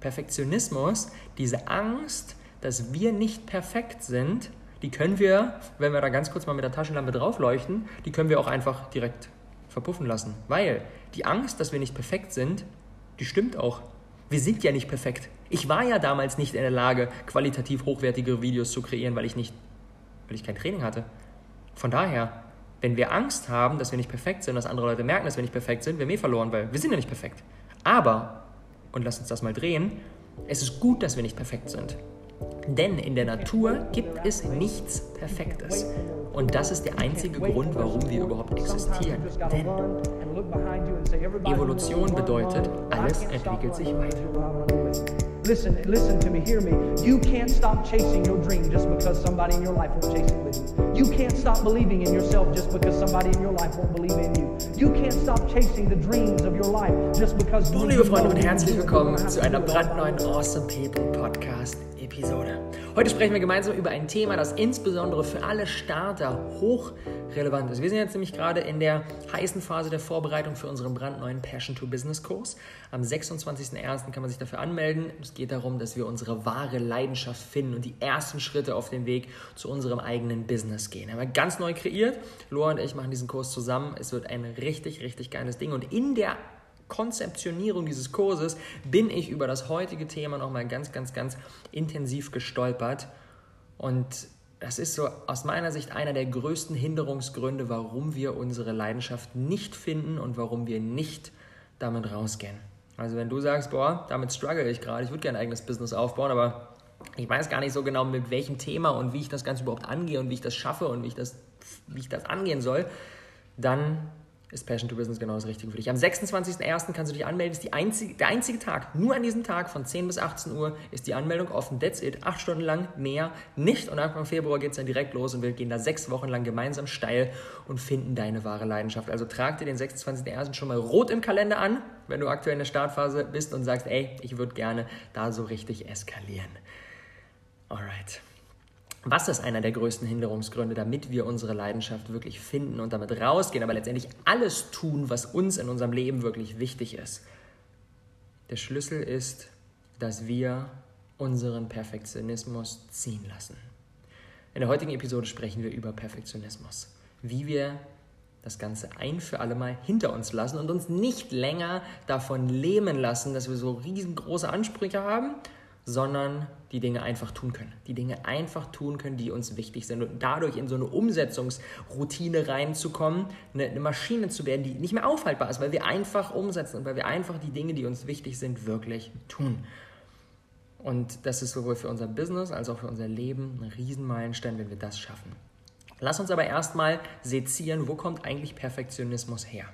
Perfektionismus, diese Angst, dass wir nicht perfekt sind, die können wir, wenn wir da ganz kurz mal mit der Taschenlampe draufleuchten, die können wir auch einfach direkt verpuffen lassen. Weil die Angst, dass wir nicht perfekt sind, die stimmt auch. Wir sind ja nicht perfekt. Ich war ja damals nicht in der Lage, qualitativ hochwertige Videos zu kreieren, weil ich nicht, weil ich kein Training hatte. Von daher, wenn wir Angst haben, dass wir nicht perfekt sind, dass andere Leute merken, dass wir nicht perfekt sind, wir haben eh verloren, weil wir sind ja nicht perfekt. Aber, und lass uns das mal drehen, es ist gut, dass wir nicht perfekt sind. Denn in der Natur gibt es nichts Perfektes. Und das ist der einzige Grund, warum wir überhaupt existieren. Denn Evolution bedeutet, alles entwickelt sich weiter. Listen, listen to me, hear me. You can't stop chasing your dream just because somebody in your life won't chase it with you. You can't stop believing in yourself just because somebody in your life won't believe in you. You can't stop chasing the dreams of your life just because. Oh, liebe Freunde und herzlich willkommen zu einer brandneuen Awesome People Podcast Episode. Heute sprechen wir gemeinsam über ein Thema, das insbesondere für alle Starter hochrelevant ist. Wir sind jetzt nämlich gerade in der heißen Phase der Vorbereitung für unseren brandneuen Passion to Business Kurs. Am 26.01. kann man sich dafür anmelden. Es geht darum, dass wir unsere wahre Leidenschaft finden und die ersten Schritte auf dem Weg zu unserem eigenen Business gehen. Haben wir ganz neu kreiert. Loa und ich machen diesen Kurs zusammen. Es wird ein richtig, richtig geiles Ding. Und in der Konzeptionierung dieses Kurses bin ich über das heutige Thema nochmal ganz, ganz, ganz intensiv gestolpert. Und das ist so aus meiner Sicht einer der größten Hinderungsgründe, warum wir unsere Leidenschaft nicht finden und warum wir nicht damit rausgehen. Also wenn du sagst, boah, damit struggle ich gerade, ich würde gerne ein eigenes Business aufbauen, aber ich weiß gar nicht so genau, mit welchem Thema und wie ich das Ganze überhaupt angehe und wie ich das schaffe und wie ich das, wie ich das angehen soll, dann ist Passion to Business genau das Richtige für dich. Am 26.01. kannst du dich anmelden. Ist die einzige, der einzige Tag, nur an diesem Tag von 10 bis 18 Uhr ist die Anmeldung offen. That's it. Acht Stunden lang, mehr nicht. Und Anfang Februar geht es dann direkt los und wir gehen da sechs Wochen lang gemeinsam steil und finden deine wahre Leidenschaft. Also trag dir den 26.01. schon mal rot im Kalender an, wenn du aktuell in der Startphase bist und sagst, ey, ich würde gerne da so richtig eskalieren. Alright. Was ist einer der größten Hinderungsgründe, damit wir unsere Leidenschaft wirklich finden und damit rausgehen, aber letztendlich alles tun, was uns in unserem Leben wirklich wichtig ist? Der Schlüssel ist, dass wir unseren Perfektionismus ziehen lassen. In der heutigen Episode sprechen wir über Perfektionismus, wie wir das Ganze ein für alle Mal hinter uns lassen und uns nicht länger davon lähmen lassen, dass wir so riesengroße Ansprüche haben, sondern die Dinge einfach tun können. Die Dinge einfach tun können, die uns wichtig sind und dadurch in so eine Umsetzungsroutine reinzukommen, eine, eine, Maschine zu werden, die nicht mehr aufhaltbar ist, weil wir einfach umsetzen und weil wir einfach die Dinge, die uns wichtig sind, wirklich tun. Und das ist sowohl für unser Business als auch für unser Leben ein Riesenmeilenstein, wenn wir das schaffen. Lass uns aber erstmal sezieren, wo kommt eigentlich Perfektionismus her?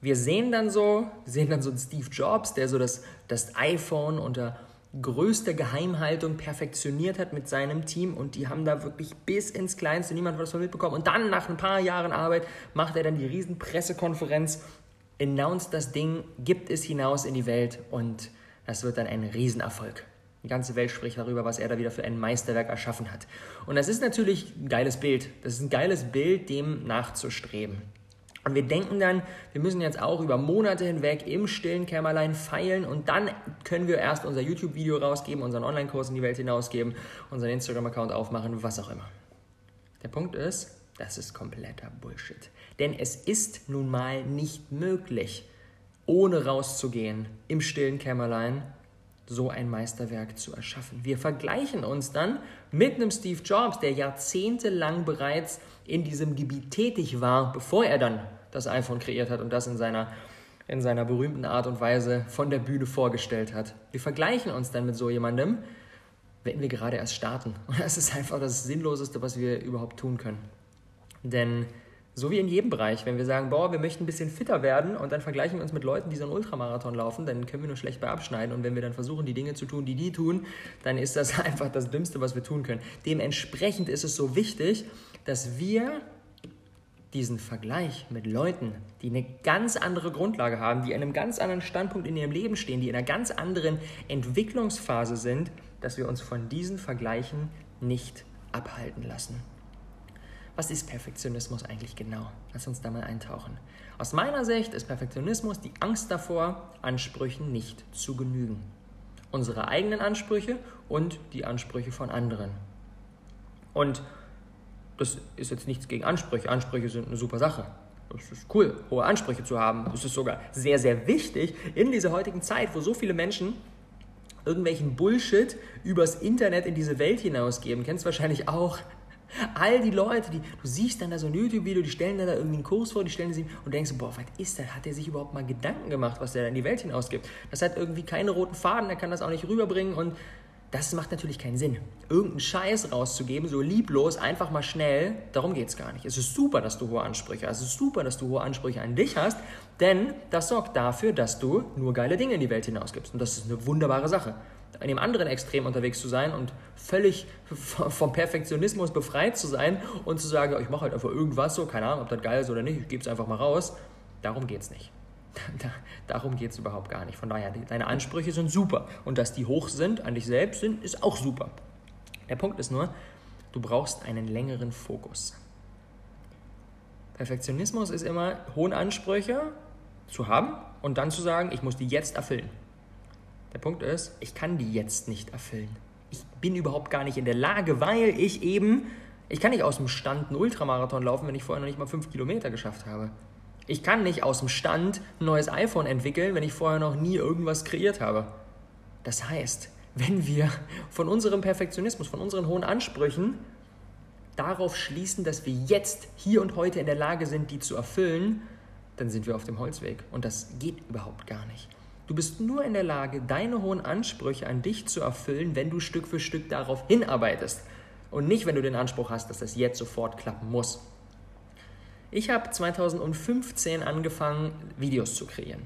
Wir sehen dann so, sehen dann so einen Steve Jobs, der so das, das iPhone unter größte Geheimhaltung perfektioniert hat mit seinem Team und die haben da wirklich bis ins Kleinste, niemand hat das von mitbekommen. Und dann nach ein paar Jahren Arbeit macht er dann die riesen Pressekonferenz, announced das Ding, gibt es hinaus in die Welt und das wird dann ein Riesenerfolg. Die ganze Welt spricht darüber, was er da wieder für ein Meisterwerk erschaffen hat. Und das ist natürlich ein geiles Bild. Das ist ein geiles Bild, dem nachzustreben. Und wir denken dann, wir müssen jetzt auch über Monate hinweg im stillen Kämmerlein feilen und dann können wir erst unser YouTube-Video rausgeben, unseren Online-Kurs in die Welt hinausgeben, unseren Instagram-Account aufmachen, was auch immer. Der Punkt ist, das ist kompletter Bullshit. Denn es ist nun mal nicht möglich, ohne rauszugehen, im stillen Kämmerlein so ein Meisterwerk zu erschaffen. Wir vergleichen uns dann mit einem Steve Jobs, der jahrzehntelang bereits in diesem Gebiet tätig war, bevor er dann das iPhone kreiert hat und das in seiner, in seiner berühmten Art und Weise von der Bühne vorgestellt hat. Wir vergleichen uns dann mit so jemandem, wenn wir gerade erst starten. Und das ist einfach das Sinnloseste, was wir überhaupt tun können. Denn so wie in jedem Bereich, wenn wir sagen, boah, wir möchten ein bisschen fitter werden und dann vergleichen wir uns mit Leuten, die so einen Ultramarathon laufen, dann können wir nur schlecht bei abschneiden. Und wenn wir dann versuchen, die Dinge zu tun, die die tun, dann ist das einfach das Dümmste, was wir tun können. Dementsprechend ist es so wichtig, dass wir diesen Vergleich mit Leuten, die eine ganz andere Grundlage haben, die an einem ganz anderen Standpunkt in ihrem Leben stehen, die in einer ganz anderen Entwicklungsphase sind, dass wir uns von diesen Vergleichen nicht abhalten lassen. Was ist Perfektionismus eigentlich genau? Lass uns da mal eintauchen. Aus meiner Sicht ist Perfektionismus die Angst davor, Ansprüchen nicht zu genügen. Unsere eigenen Ansprüche und die Ansprüche von anderen. Und das ist jetzt nichts gegen Ansprüche. Ansprüche sind eine super Sache. Es ist cool, hohe Ansprüche zu haben. Es ist sogar sehr, sehr wichtig in dieser heutigen Zeit, wo so viele Menschen irgendwelchen Bullshit übers Internet in diese Welt hinausgeben. Kennst wahrscheinlich auch. All die Leute, die, du siehst dann da so ein YouTube-Video, die stellen dann da irgendwie einen Kurs vor, die stellen sie und denkst, boah, was ist das? Hat der sich überhaupt mal Gedanken gemacht, was der da in die Welt hinausgibt? Das hat irgendwie keine roten Faden, der kann das auch nicht rüberbringen und das macht natürlich keinen Sinn. Irgendeinen Scheiß rauszugeben, so lieblos, einfach mal schnell, darum geht es gar nicht. Es ist super, dass du hohe Ansprüche hast. Es ist super, dass du hohe Ansprüche an dich hast, denn das sorgt dafür, dass du nur geile Dinge in die Welt hinausgibst. Und das ist eine wunderbare Sache. In dem anderen Extrem unterwegs zu sein und völlig vom Perfektionismus befreit zu sein und zu sagen, ich mache halt einfach irgendwas so, keine Ahnung, ob das geil ist oder nicht, ich gebe es einfach mal raus, darum geht es nicht. Darum geht es überhaupt gar nicht. Von daher, deine Ansprüche sind super. Und dass die hoch sind, an dich selbst sind, ist auch super. Der Punkt ist nur, du brauchst einen längeren Fokus. Perfektionismus ist immer, hohe Ansprüche zu haben und dann zu sagen, ich muss die jetzt erfüllen. Der Punkt ist, ich kann die jetzt nicht erfüllen. Ich bin überhaupt gar nicht in der Lage, weil ich eben, ich kann nicht aus dem Stand einen Ultramarathon laufen, wenn ich vorher noch nicht mal fünf Kilometer geschafft habe. Ich kann nicht aus dem Stand ein neues iPhone entwickeln, wenn ich vorher noch nie irgendwas kreiert habe. Das heißt, wenn wir von unserem Perfektionismus, von unseren hohen Ansprüchen darauf schließen, dass wir jetzt, hier und heute in der Lage sind, die zu erfüllen, dann sind wir auf dem Holzweg. Und das geht überhaupt gar nicht. Du bist nur in der Lage, deine hohen Ansprüche an dich zu erfüllen, wenn du Stück für Stück darauf hinarbeitest. Und nicht, wenn du den Anspruch hast, dass das jetzt sofort klappen muss. Ich habe 2015 angefangen, Videos zu kreieren.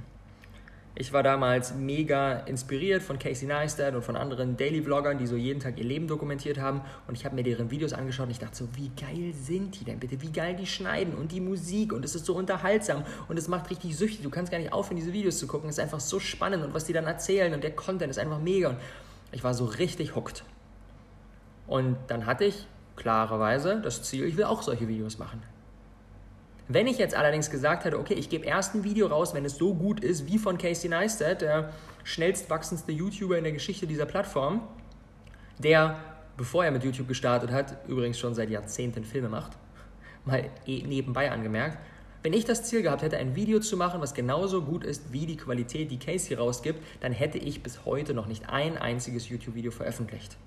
Ich war damals mega inspiriert von Casey Neistat und von anderen Daily-Vloggern, die so jeden Tag ihr Leben dokumentiert haben. Und ich habe mir deren Videos angeschaut und ich dachte so, wie geil sind die denn bitte? Wie geil die schneiden und die Musik und es ist so unterhaltsam und es macht richtig süchtig. Du kannst gar nicht aufhören, diese Videos zu gucken. Es ist einfach so spannend und was die dann erzählen und der Content ist einfach mega. Und ich war so richtig hooked. Und dann hatte ich klarerweise das Ziel, ich will auch solche Videos machen. Wenn ich jetzt allerdings gesagt hätte, okay, ich gebe erst ein Video raus, wenn es so gut ist wie von Casey Neistat, der schnellst wachsendste YouTuber in der Geschichte dieser Plattform, der, bevor er mit YouTube gestartet hat, übrigens schon seit Jahrzehnten Filme macht, mal eh nebenbei angemerkt, wenn ich das Ziel gehabt hätte, ein Video zu machen, was genauso gut ist wie die Qualität, die Casey rausgibt, dann hätte ich bis heute noch nicht ein einziges YouTube-Video veröffentlicht.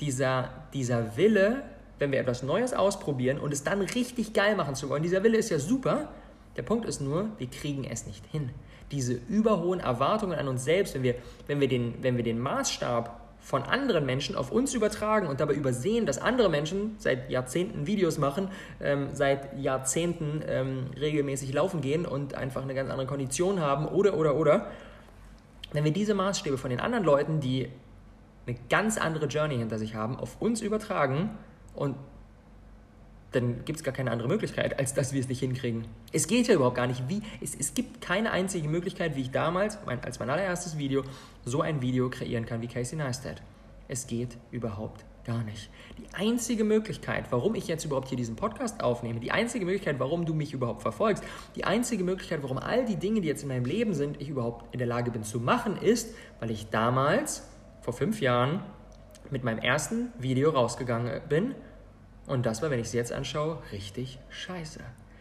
Dieser, dieser Wille, wenn wir etwas Neues ausprobieren und es dann richtig geil machen zu wollen. Dieser Wille ist ja super. Der Punkt ist nur, wir kriegen es nicht hin. Diese überhohen Erwartungen an uns selbst, wenn wir, wenn wir, den, wenn wir den Maßstab von anderen Menschen auf uns übertragen und dabei übersehen, dass andere Menschen seit Jahrzehnten Videos machen, ähm, seit Jahrzehnten ähm, regelmäßig laufen gehen und einfach eine ganz andere Kondition haben oder, oder, oder. Wenn wir diese Maßstäbe von den anderen Leuten, die eine ganz andere Journey hinter sich haben, auf uns übertragen, und dann gibt es gar keine andere Möglichkeit, als dass wir es nicht hinkriegen. Es geht ja überhaupt gar nicht. Wie, es, es gibt keine einzige Möglichkeit, wie ich damals, mein, als mein allererstes Video, so ein Video kreieren kann wie Casey Neistat. Es geht überhaupt gar nicht. Die einzige Möglichkeit, warum ich jetzt überhaupt hier diesen Podcast aufnehme, die einzige Möglichkeit, warum du mich überhaupt verfolgst, die einzige Möglichkeit, warum all die Dinge, die jetzt in meinem Leben sind, ich überhaupt in der Lage bin zu machen, ist, weil ich damals, vor fünf Jahren, mit meinem ersten Video rausgegangen bin. Und das war, wenn ich es jetzt anschaue, richtig scheiße.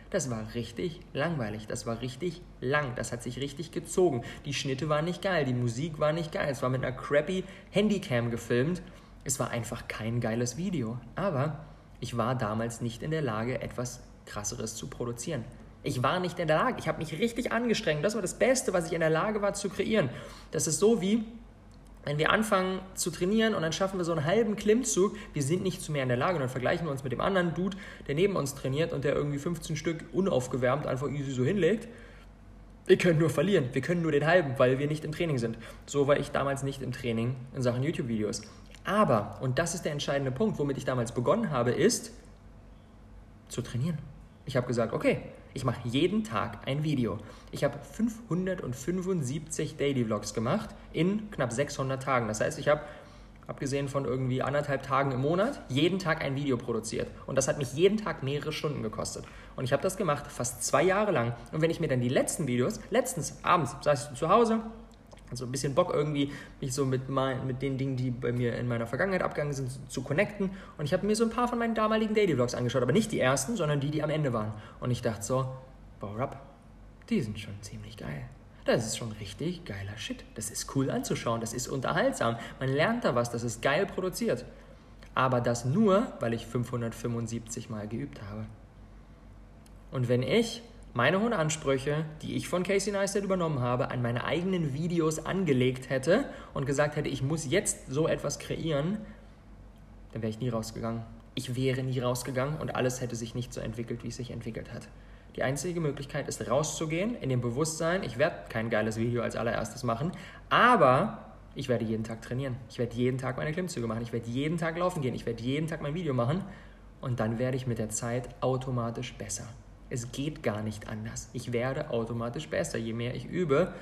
Das war richtig langweilig, das war richtig lang, das hat sich richtig gezogen. Die Schnitte waren nicht geil, die Musik war nicht geil, es war mit einer crappy Handycam gefilmt. Es war einfach kein geiles Video. Aber ich war damals nicht in der Lage, etwas krasseres zu produzieren. Ich war nicht in der Lage, ich habe mich richtig angestrengt. Das war das Beste, was ich in der Lage war zu kreieren. Das ist so wie, wenn wir anfangen zu trainieren und dann schaffen wir so einen halben Klimmzug, wir sind nicht zu mehr in der Lage und dann vergleichen wir uns mit dem anderen Dude, der neben uns trainiert und der irgendwie 15 Stück unaufgewärmt einfach easy so hinlegt. Wir können nur verlieren, wir können nur den halben, weil wir nicht im Training sind. So war ich damals nicht im Training in Sachen YouTube-Videos. Aber, und das ist der entscheidende Punkt, womit ich damals begonnen habe, ist zu trainieren. Ich habe gesagt, okay, ich mache jeden Tag ein Video. Ich habe 575 Daily Vlogs gemacht in knapp 600 Tagen. Das heißt, ich habe, abgesehen von irgendwie anderthalb Tagen im Monat, jeden Tag ein Video produziert. Und das hat mich jeden Tag mehrere Stunden gekostet. Und ich habe das gemacht, fast zwei Jahre lang. Und wenn ich mir dann die letzten Videos, letztens abends saß ich zu Hause, also ein bisschen Bock irgendwie, mich so mit, mein, mit den Dingen, die bei mir in meiner Vergangenheit abgegangen sind, zu connecten. Und ich habe mir so ein paar von meinen damaligen Daily Vlogs angeschaut, aber nicht die ersten, sondern die, die am Ende waren. Und ich dachte so, wow, Rap, die sind schon ziemlich geil. Das ist schon richtig geiler Shit. Das ist cool anzuschauen, das ist unterhaltsam. Man lernt da was, das ist geil produziert. Aber das nur, weil ich 575 Mal geübt habe. Und wenn ich meine hohen Ansprüche, die ich von Casey Neistat übernommen habe, an meine eigenen Videos angelegt hätte und gesagt hätte, ich muss jetzt so etwas kreieren, dann wäre ich nie rausgegangen. Ich wäre nie rausgegangen und alles hätte sich nicht so entwickelt, wie es sich entwickelt hat. Die einzige Möglichkeit ist rauszugehen, in dem Bewusstsein, ich werde kein geiles Video als allererstes machen, aber ich werde jeden Tag trainieren. Ich werde jeden Tag meine Klimmzüge machen. Ich werde jeden Tag laufen gehen. Ich werde jeden Tag mein Video machen. Und dann werde ich mit der Zeit automatisch besser. Es geht gar nicht anders. Ich werde automatisch besser, je mehr ich übe.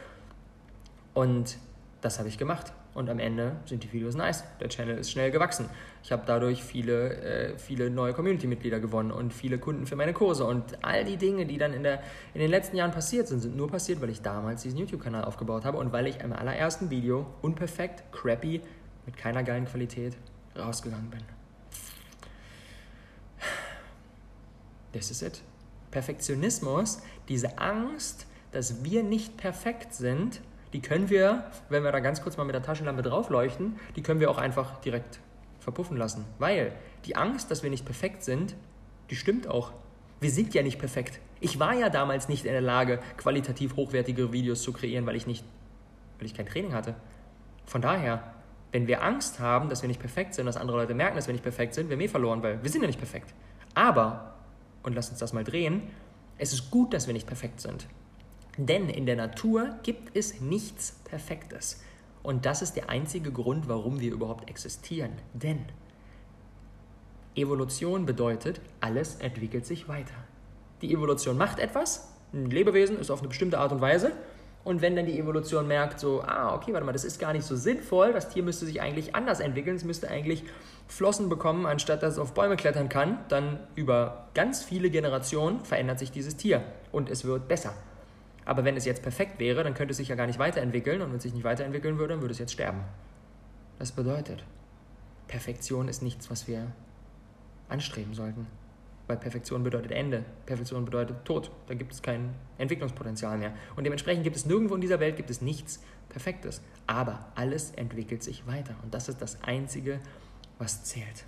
Und das habe ich gemacht. Und am Ende sind die Videos nice. Der Channel ist schnell gewachsen. Ich habe dadurch viele, äh, viele neue Community-Mitglieder gewonnen und viele Kunden für meine Kurse. Und all die Dinge, die dann in, der, in den letzten Jahren passiert sind, sind nur passiert, weil ich damals diesen YouTube-Kanal aufgebaut habe und weil ich im allerersten Video unperfekt, crappy, mit keiner geilen Qualität rausgegangen bin. This is it. Perfektionismus, diese Angst, dass wir nicht perfekt sind, die können wir, wenn wir da ganz kurz mal mit der Taschenlampe draufleuchten, die können wir auch einfach direkt verpuffen lassen. Weil die Angst, dass wir nicht perfekt sind, die stimmt auch. Wir sind ja nicht perfekt. Ich war ja damals nicht in der Lage, qualitativ hochwertige Videos zu kreieren, weil ich nicht, weil ich kein Training hatte. Von daher, wenn wir Angst haben, dass wir nicht perfekt sind, dass andere Leute merken, dass wir nicht perfekt sind, wir haben verloren, weil wir sind ja nicht perfekt. Aber, und lass uns das mal drehen, es ist gut, dass wir nicht perfekt sind. Denn in der Natur gibt es nichts Perfektes. Und das ist der einzige Grund, warum wir überhaupt existieren. Denn Evolution bedeutet, alles entwickelt sich weiter. Die Evolution macht etwas, ein Lebewesen ist auf eine bestimmte Art und Weise. Und wenn dann die Evolution merkt, so, ah, okay, warte mal, das ist gar nicht so sinnvoll, das Tier müsste sich eigentlich anders entwickeln, es müsste eigentlich Flossen bekommen, anstatt dass es auf Bäume klettern kann, dann über ganz viele Generationen verändert sich dieses Tier und es wird besser. Aber wenn es jetzt perfekt wäre, dann könnte es sich ja gar nicht weiterentwickeln und wenn es sich nicht weiterentwickeln würde, dann würde es jetzt sterben. Das bedeutet, Perfektion ist nichts, was wir anstreben sollten. Weil Perfektion bedeutet Ende. Perfektion bedeutet Tod. Da gibt es kein Entwicklungspotenzial mehr. Und dementsprechend gibt es nirgendwo in dieser Welt gibt es nichts Perfektes. Aber alles entwickelt sich weiter. Und das ist das Einzige, was zählt.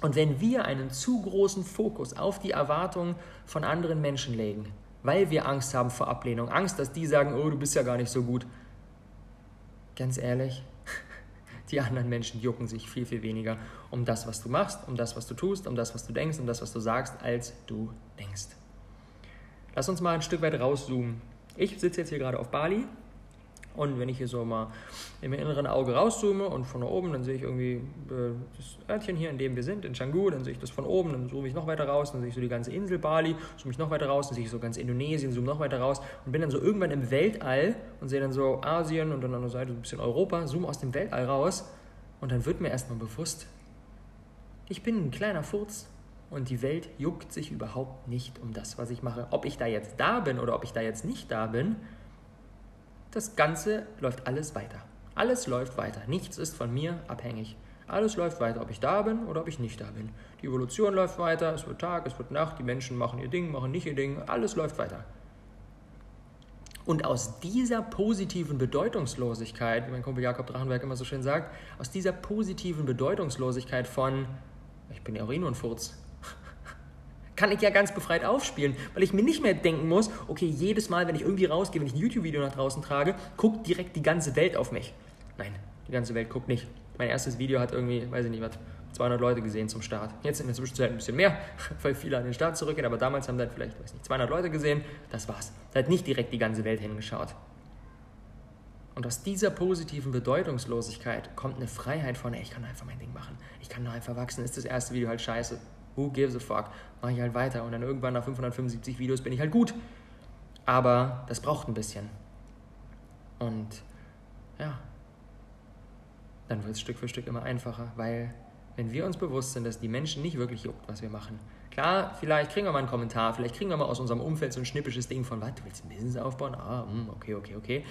Und wenn wir einen zu großen Fokus auf die Erwartungen von anderen Menschen legen, weil wir Angst haben vor Ablehnung. Angst, dass die sagen, oh, du bist ja gar nicht so gut. Ganz ehrlich, die anderen Menschen jucken sich viel, viel weniger um das, was du machst, um das, was du tust, um das, was du denkst, um das, was du sagst, als du denkst. Lass uns mal ein Stück weit rauszoomen. Ich sitze jetzt hier gerade auf Bali und wenn ich hier so mal im inneren Auge rauszoome und von oben, dann sehe ich irgendwie äh, das Örtchen hier, in dem wir sind, in Canggu, dann sehe ich das von oben, dann zoome ich noch weiter raus, dann sehe ich so die ganze Insel Bali, zoome ich noch weiter raus, dann sehe ich so ganz Indonesien, zoome noch weiter raus und bin dann so irgendwann im Weltall und sehe dann so Asien und dann an der Seite so ein bisschen Europa, zoome aus dem Weltall raus und dann wird mir erstmal bewusst, ich bin ein kleiner Furz und die Welt juckt sich überhaupt nicht um das, was ich mache. Ob ich da jetzt da bin oder ob ich da jetzt nicht da bin, das Ganze läuft alles weiter. Alles läuft weiter. Nichts ist von mir abhängig. Alles läuft weiter, ob ich da bin oder ob ich nicht da bin. Die Evolution läuft weiter, es wird Tag, es wird Nacht, die Menschen machen ihr Ding, machen nicht ihr Ding, alles läuft weiter. Und aus dieser positiven Bedeutungslosigkeit, wie mein Kumpel Jakob Drachenberg immer so schön sagt, aus dieser positiven Bedeutungslosigkeit von, ich bin ja auch eh nur ein Furz, kann ich ja ganz befreit aufspielen, weil ich mir nicht mehr denken muss, okay, jedes Mal, wenn ich irgendwie rausgehe, wenn ich ein YouTube-Video nach draußen trage, guckt direkt die ganze Welt auf mich. Nein, die ganze Welt guckt nicht. Mein erstes Video hat irgendwie, weiß ich nicht was, 200 Leute gesehen zum Start. Jetzt in der Zwischenzeit ein bisschen mehr, weil viele an den Start zurückgehen, aber damals haben dann vielleicht, weiß nicht, 200 Leute gesehen. Das war's. Da hat nicht direkt die ganze Welt hingeschaut. Und aus dieser positiven Bedeutungslosigkeit kommt eine Freiheit von, ey, ich kann einfach mein Ding machen. Ich kann nur einfach wachsen. Ist das erste Video halt scheiße. Who gives a fuck? Mache ich halt weiter und dann irgendwann nach 575 Videos bin ich halt gut. Aber das braucht ein bisschen. Und ja, dann wird es Stück für Stück immer einfacher, weil wenn wir uns bewusst sind, dass die Menschen nicht wirklich juckt, was wir machen. Klar, vielleicht kriegen wir mal einen Kommentar, vielleicht kriegen wir mal aus unserem Umfeld so ein schnippisches Ding von, was, du willst ein Business aufbauen? Ah, hm, okay, okay, okay.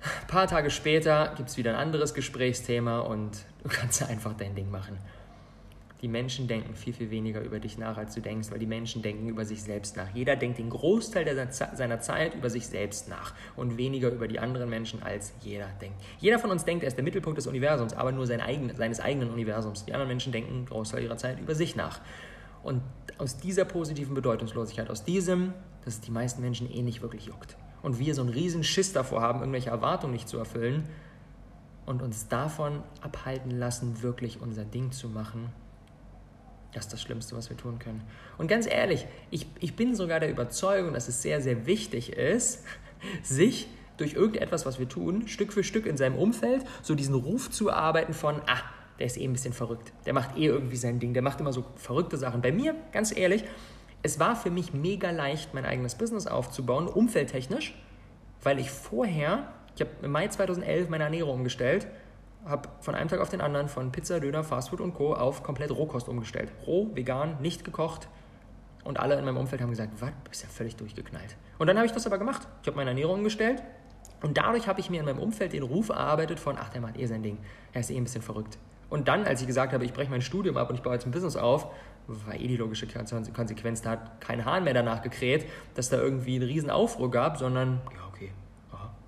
Ein paar Tage später gibt es wieder ein anderes Gesprächsthema und du kannst einfach dein Ding machen. Die Menschen denken viel, viel weniger über dich nach, als du denkst, weil die Menschen denken über sich selbst nach. Jeder denkt den Großteil der, seiner Zeit über sich selbst nach und weniger über die anderen Menschen, als jeder denkt. Jeder von uns denkt, er ist der Mittelpunkt des Universums, aber nur sein eigen, seines eigenen Universums. Die anderen Menschen denken den Großteil ihrer Zeit über sich nach. Und aus dieser positiven Bedeutungslosigkeit, aus diesem, dass es die meisten Menschen eh nicht wirklich juckt, und wir so einen riesen Schiss davor haben, irgendwelche Erwartungen nicht zu erfüllen und uns davon abhalten lassen, wirklich unser Ding zu machen, das ist das Schlimmste, was wir tun können. Und ganz ehrlich, ich, ich bin sogar der Überzeugung, dass es sehr, sehr wichtig ist, sich durch irgendetwas, was wir tun, Stück für Stück in seinem Umfeld so diesen Ruf zu erarbeiten von, ah, der ist eh ein bisschen verrückt, der macht eh irgendwie sein Ding, der macht immer so verrückte Sachen. Bei mir, ganz ehrlich, es war für mich mega leicht, mein eigenes Business aufzubauen, umfeldtechnisch, weil ich vorher, ich habe im Mai 2011 meine Ernährung umgestellt, habe von einem Tag auf den anderen von Pizza, Döner, Fastfood und Co. auf komplett Rohkost umgestellt. Roh, vegan, nicht gekocht. Und alle in meinem Umfeld haben gesagt, was, du bist ja völlig durchgeknallt. Und dann habe ich das aber gemacht. Ich habe meine Ernährung umgestellt und dadurch habe ich mir in meinem Umfeld den Ruf erarbeitet von, ach, der macht eh sein Ding. Er ist eh ein bisschen verrückt. Und dann, als ich gesagt habe, ich breche mein Studium ab und ich baue jetzt ein Business auf, war eh die logische Konsequenz. Da hat kein Hahn mehr danach gekräht, dass da irgendwie einen riesen Aufruhr gab, sondern, ja, okay,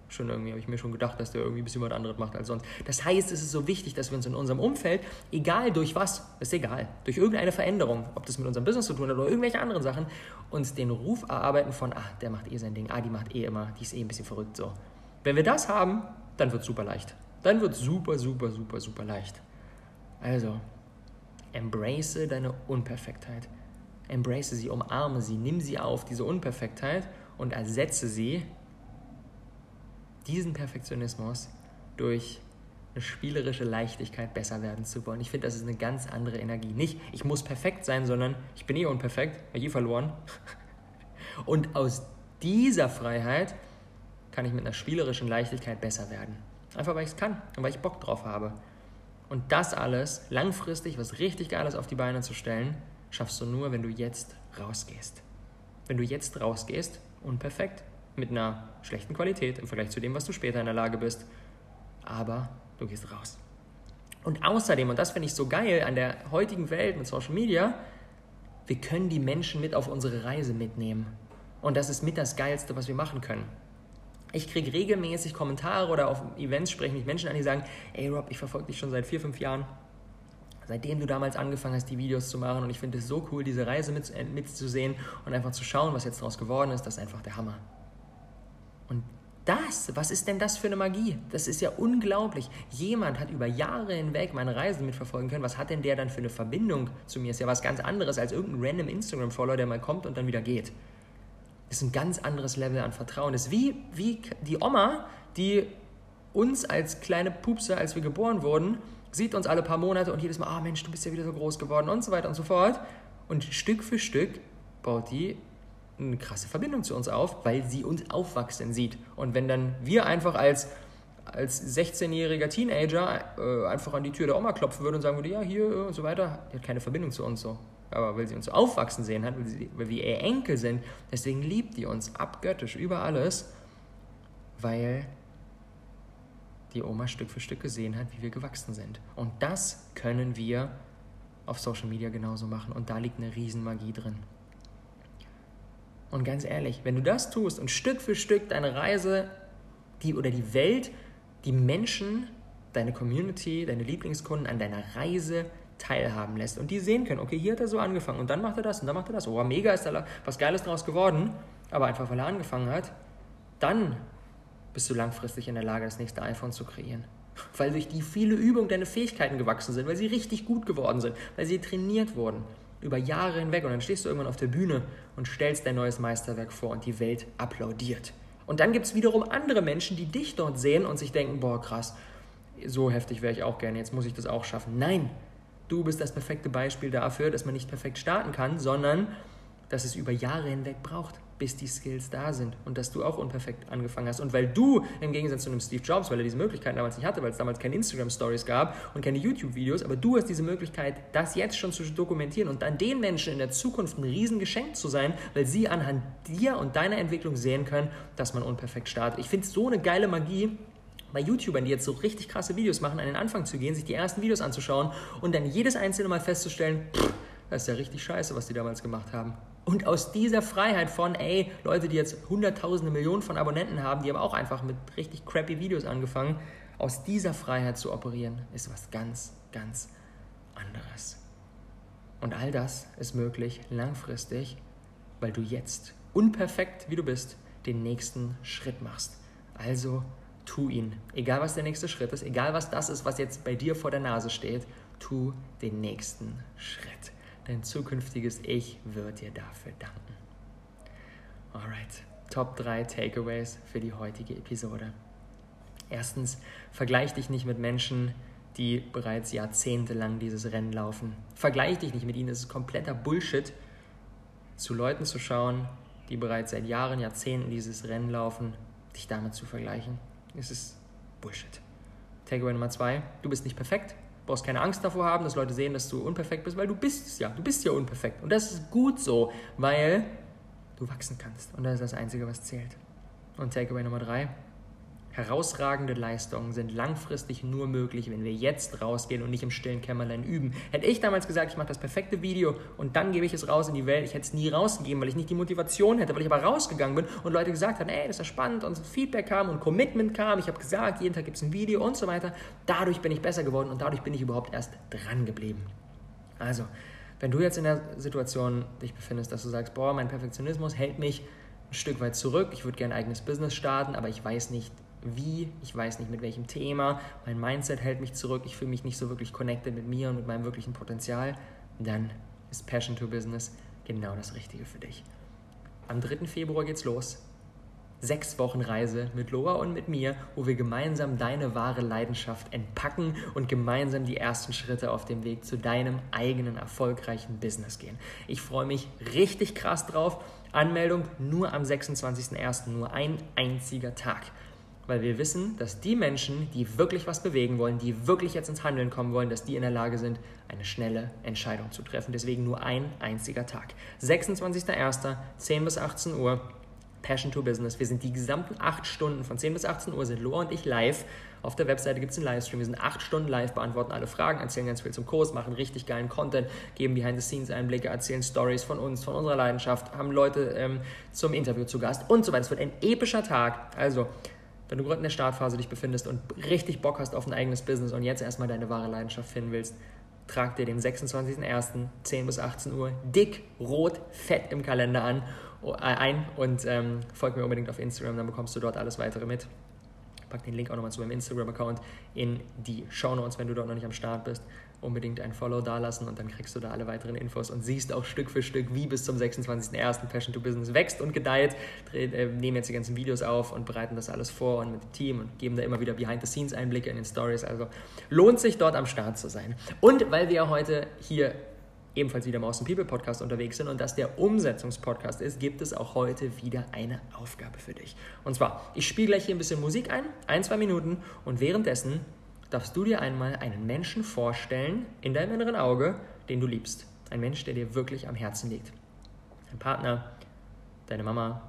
schon irgendwie habe ich mir schon gedacht, dass der irgendwie ein bisschen was anderes macht als sonst. Das heißt, es ist so wichtig, dass wir uns in unserem Umfeld, egal durch was, ist egal, durch irgendeine Veränderung, ob das mit unserem Business zu tun hat oder irgendwelche anderen Sachen, uns den Ruf erarbeiten von, ah, der macht eh sein Ding, ah, die macht eh immer, die ist eh ein bisschen verrückt so. Wenn wir das haben, dann wird es super leicht. Dann wird es super, super, super, super leicht. Also, embrace deine Unperfektheit. Embrace sie, umarme sie, nimm sie auf, diese Unperfektheit und ersetze sie, diesen Perfektionismus, durch eine spielerische Leichtigkeit besser werden zu wollen. Ich finde, das ist eine ganz andere Energie. Nicht, ich muss perfekt sein, sondern ich bin eh unperfekt, habe je verloren. Und aus dieser Freiheit kann ich mit einer spielerischen Leichtigkeit besser werden. Einfach weil ich es kann und weil ich Bock drauf habe. Und das alles langfristig, was richtig Geiles auf die Beine zu stellen, schaffst du nur, wenn du jetzt rausgehst. Wenn du jetzt rausgehst, unperfekt, mit einer schlechten Qualität im Vergleich zu dem, was du später in der Lage bist, aber du gehst raus. Und außerdem, und das finde ich so geil an der heutigen Welt mit Social Media, wir können die Menschen mit auf unsere Reise mitnehmen. Und das ist mit das Geilste, was wir machen können. Ich kriege regelmäßig Kommentare oder auf Events sprechen mich Menschen an, die sagen, ey Rob, ich verfolge dich schon seit vier, fünf Jahren. Seitdem du damals angefangen hast, die Videos zu machen und ich finde es so cool, diese Reise äh, mitzusehen und einfach zu schauen, was jetzt daraus geworden ist, das ist einfach der Hammer. Und das, was ist denn das für eine Magie? Das ist ja unglaublich. Jemand hat über Jahre hinweg meine Reise mitverfolgen können. Was hat denn der dann für eine Verbindung zu mir? Ist ja was ganz anderes als irgendein random Instagram-Follower, der mal kommt und dann wieder geht ist ein ganz anderes Level an Vertrauen. Das ist wie, wie die Oma, die uns als kleine Pupse, als wir geboren wurden, sieht uns alle paar Monate und jedes Mal, ah oh Mensch, du bist ja wieder so groß geworden und so weiter und so fort. Und Stück für Stück baut die eine krasse Verbindung zu uns auf, weil sie uns aufwachsen sieht. Und wenn dann wir einfach als, als 16-jähriger Teenager äh, einfach an die Tür der Oma klopfen würden und sagen würde, ja, hier äh, und so weiter, die hat keine Verbindung zu uns so aber weil sie uns so aufwachsen sehen hat, weil, sie, weil wir ihr Enkel sind, deswegen liebt die uns abgöttisch über alles, weil die Oma Stück für Stück gesehen hat, wie wir gewachsen sind. Und das können wir auf Social Media genauso machen. Und da liegt eine Riesenmagie drin. Und ganz ehrlich, wenn du das tust und Stück für Stück deine Reise, die oder die Welt, die Menschen, deine Community, deine Lieblingskunden an deiner Reise teilhaben lässt und die sehen können, okay, hier hat er so angefangen und dann macht er das und dann macht er das. Oh, mega ist da was Geiles daraus geworden, aber einfach weil er angefangen hat, dann bist du langfristig in der Lage, das nächste iPhone zu kreieren. Weil durch die viele Übung deine Fähigkeiten gewachsen sind, weil sie richtig gut geworden sind, weil sie trainiert wurden über Jahre hinweg und dann stehst du irgendwann auf der Bühne und stellst dein neues Meisterwerk vor und die Welt applaudiert. Und dann gibt es wiederum andere Menschen, die dich dort sehen und sich denken, boah krass, so heftig wäre ich auch gerne, jetzt muss ich das auch schaffen. Nein, du bist das perfekte Beispiel dafür, dass man nicht perfekt starten kann, sondern dass es über Jahre hinweg braucht, bis die Skills da sind und dass du auch unperfekt angefangen hast. Und weil du im Gegensatz zu einem Steve Jobs, weil er diese Möglichkeiten damals nicht hatte, weil es damals keine Instagram-Stories gab und keine YouTube-Videos, aber du hast diese Möglichkeit, das jetzt schon zu dokumentieren und dann den Menschen in der Zukunft ein Riesengeschenk zu sein, weil sie anhand dir und deiner Entwicklung sehen können, dass man unperfekt startet. Ich finde es so eine geile Magie, bei YouTubern, die jetzt so richtig krasse Videos machen, an den Anfang zu gehen, sich die ersten Videos anzuschauen und dann jedes einzelne Mal festzustellen, pff, das ist ja richtig scheiße, was die damals gemacht haben. Und aus dieser Freiheit von, ey, Leute, die jetzt hunderttausende Millionen von Abonnenten haben, die haben auch einfach mit richtig crappy Videos angefangen, aus dieser Freiheit zu operieren, ist was ganz, ganz anderes. Und all das ist möglich langfristig, weil du jetzt, unperfekt wie du bist, den nächsten Schritt machst. Also tu ihn. Egal was der nächste Schritt ist, egal was das ist, was jetzt bei dir vor der Nase steht, tu den nächsten Schritt. Dein zukünftiges Ich wird dir dafür danken. Alright, Top 3 Takeaways für die heutige Episode. Erstens, vergleich dich nicht mit Menschen, die bereits jahrzehntelang dieses Rennen laufen. Vergleich dich nicht mit ihnen, es ist kompletter Bullshit, zu Leuten zu schauen, die bereits seit Jahren, Jahrzehnten dieses Rennen laufen, dich damit zu vergleichen. Es ist Bullshit. Takeaway Nummer zwei, du bist nicht perfekt, brauchst keine Angst davor haben, dass Leute sehen, dass du unperfekt bist, weil du bist es ja. Du bist ja unperfekt. Und das ist gut so, weil du wachsen kannst. Und das ist das Einzige, was zählt. Und Takeaway Nummer drei. Herausragende Leistungen sind langfristig nur möglich, wenn wir jetzt rausgehen und nicht im stillen Kämmerlein üben. Hätte ich damals gesagt, ich mache das perfekte Video und dann gebe ich es raus in die Welt, ich hätte es nie rausgegeben, weil ich nicht die Motivation hätte, weil ich aber rausgegangen bin und Leute gesagt haben, ey, das ist ja spannend und Feedback kam und Commitment kam, ich habe gesagt, jeden Tag gibt es ein Video und so weiter. Dadurch bin ich besser geworden und dadurch bin ich überhaupt erst dran geblieben. Also, wenn du jetzt in der Situation dich befindest, dass du sagst, boah, mein Perfektionismus hält mich ein Stück weit zurück, ich würde gerne ein eigenes Business starten, aber ich weiß nicht, wie, ich weiß nicht mit welchem Thema, mein Mindset hält mich zurück, ich fühle mich nicht so wirklich connected mit mir und mit meinem wirklichen Potenzial, dann ist Passion to Business genau das Richtige für dich. Am 3. Februar geht's los. Sechs Wochen Reise mit Laura und mit mir, wo wir gemeinsam deine wahre Leidenschaft entpacken und gemeinsam die ersten Schritte auf dem Weg zu deinem eigenen erfolgreichen Business gehen. Ich freue mich richtig krass drauf. Anmeldung nur am 26.01., nur ein einziger Tag weil wir wissen, dass die Menschen, die wirklich was bewegen wollen, die wirklich jetzt ins Handeln kommen wollen, dass die in der Lage sind, eine schnelle Entscheidung zu treffen. Deswegen nur ein einziger Tag. 26.01., 10 bis 18 Uhr, Passion to Business. Wir sind die gesamten acht Stunden von 10 bis 18 Uhr, sind Loa und ich live. Auf der Webseite gibt es einen Livestream. Wir sind acht Stunden live, beantworten alle Fragen, erzählen ganz viel zum Kurs, machen richtig geilen Content, geben Behind-the-Scenes-Einblicke, erzählen Stories von uns, von unserer Leidenschaft, haben Leute ähm, zum Interview zu Gast und so weiter. Es wird ein epischer Tag. Also wenn du gerade in der Startphase dich befindest und richtig Bock hast auf ein eigenes Business und jetzt erstmal deine wahre Leidenschaft finden willst, trag dir den 26.01. 10 bis 18 Uhr dick, rot, fett im Kalender an, äh, ein und ähm, folg mir unbedingt auf Instagram, dann bekommst du dort alles weitere mit. Pack den Link auch nochmal zu meinem Instagram-Account in die Show Notes, wenn du dort noch nicht am Start bist unbedingt ein Follow dalassen und dann kriegst du da alle weiteren Infos und siehst auch Stück für Stück, wie bis zum 26.01. Passion to Business wächst und gedeiht. Äh, nehmen jetzt die ganzen Videos auf und bereiten das alles vor und mit dem Team und geben da immer wieder Behind-the-Scenes-Einblicke in den Stories. Also lohnt sich dort am Start zu sein. Und weil wir heute hier ebenfalls wieder im Awesome People Podcast unterwegs sind und das der Umsetzungspodcast ist, gibt es auch heute wieder eine Aufgabe für dich. Und zwar, ich spiele gleich hier ein bisschen Musik ein, ein, zwei Minuten und währenddessen darfst du dir einmal einen Menschen vorstellen in deinem inneren Auge, den du liebst. Ein Mensch, der dir wirklich am Herzen liegt. Dein Partner, deine Mama,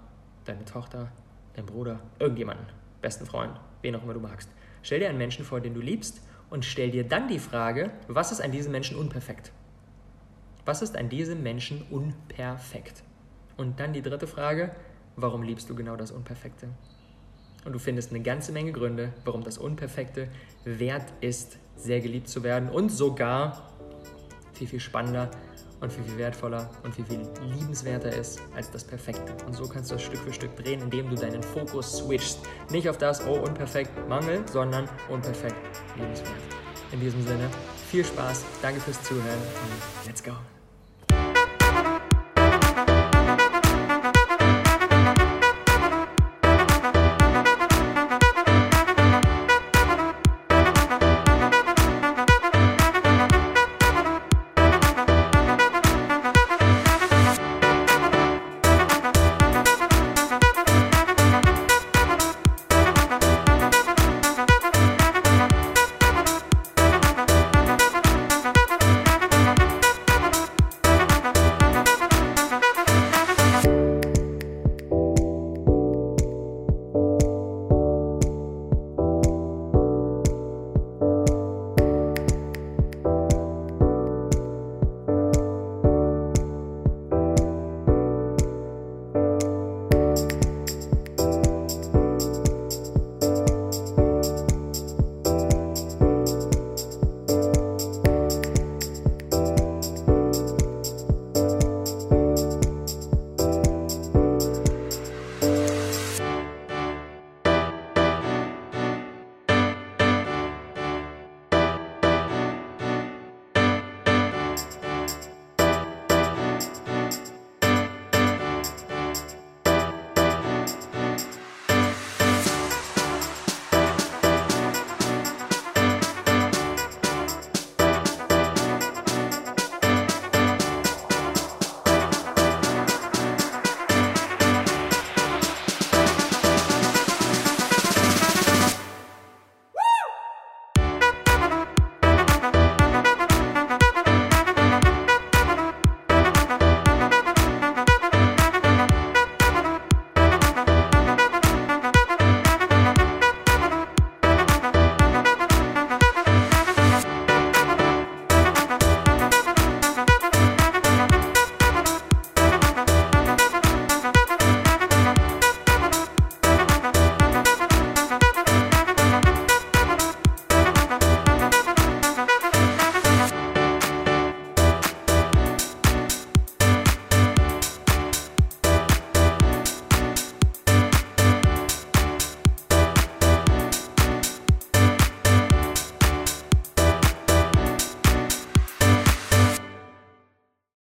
deine Tochter, dein Bruder, irgendjemanden, besten Freund, wen auch immer du magst. Stell dir einen Menschen vor, den du liebst und stell dir dann die Frage, was ist an diesem Menschen unperfekt? Was ist an diesem Menschen unperfekt? Und dann die dritte Frage, warum liebst du genau das Unperfekte? Und du findest eine ganze Menge Gründe, warum das Unperfekte wert ist, sehr geliebt zu werden und sogar viel, viel spannender und viel, viel wertvoller und viel, viel liebenswerter ist als das Perfekte. Und so kannst du das Stück für Stück drehen, indem du deinen Fokus switchst. Nicht auf das, oh, unperfekt, Mangel, sondern unperfekt, liebenswert. In diesem Sinne, viel Spaß, danke fürs Zuhören und let's go.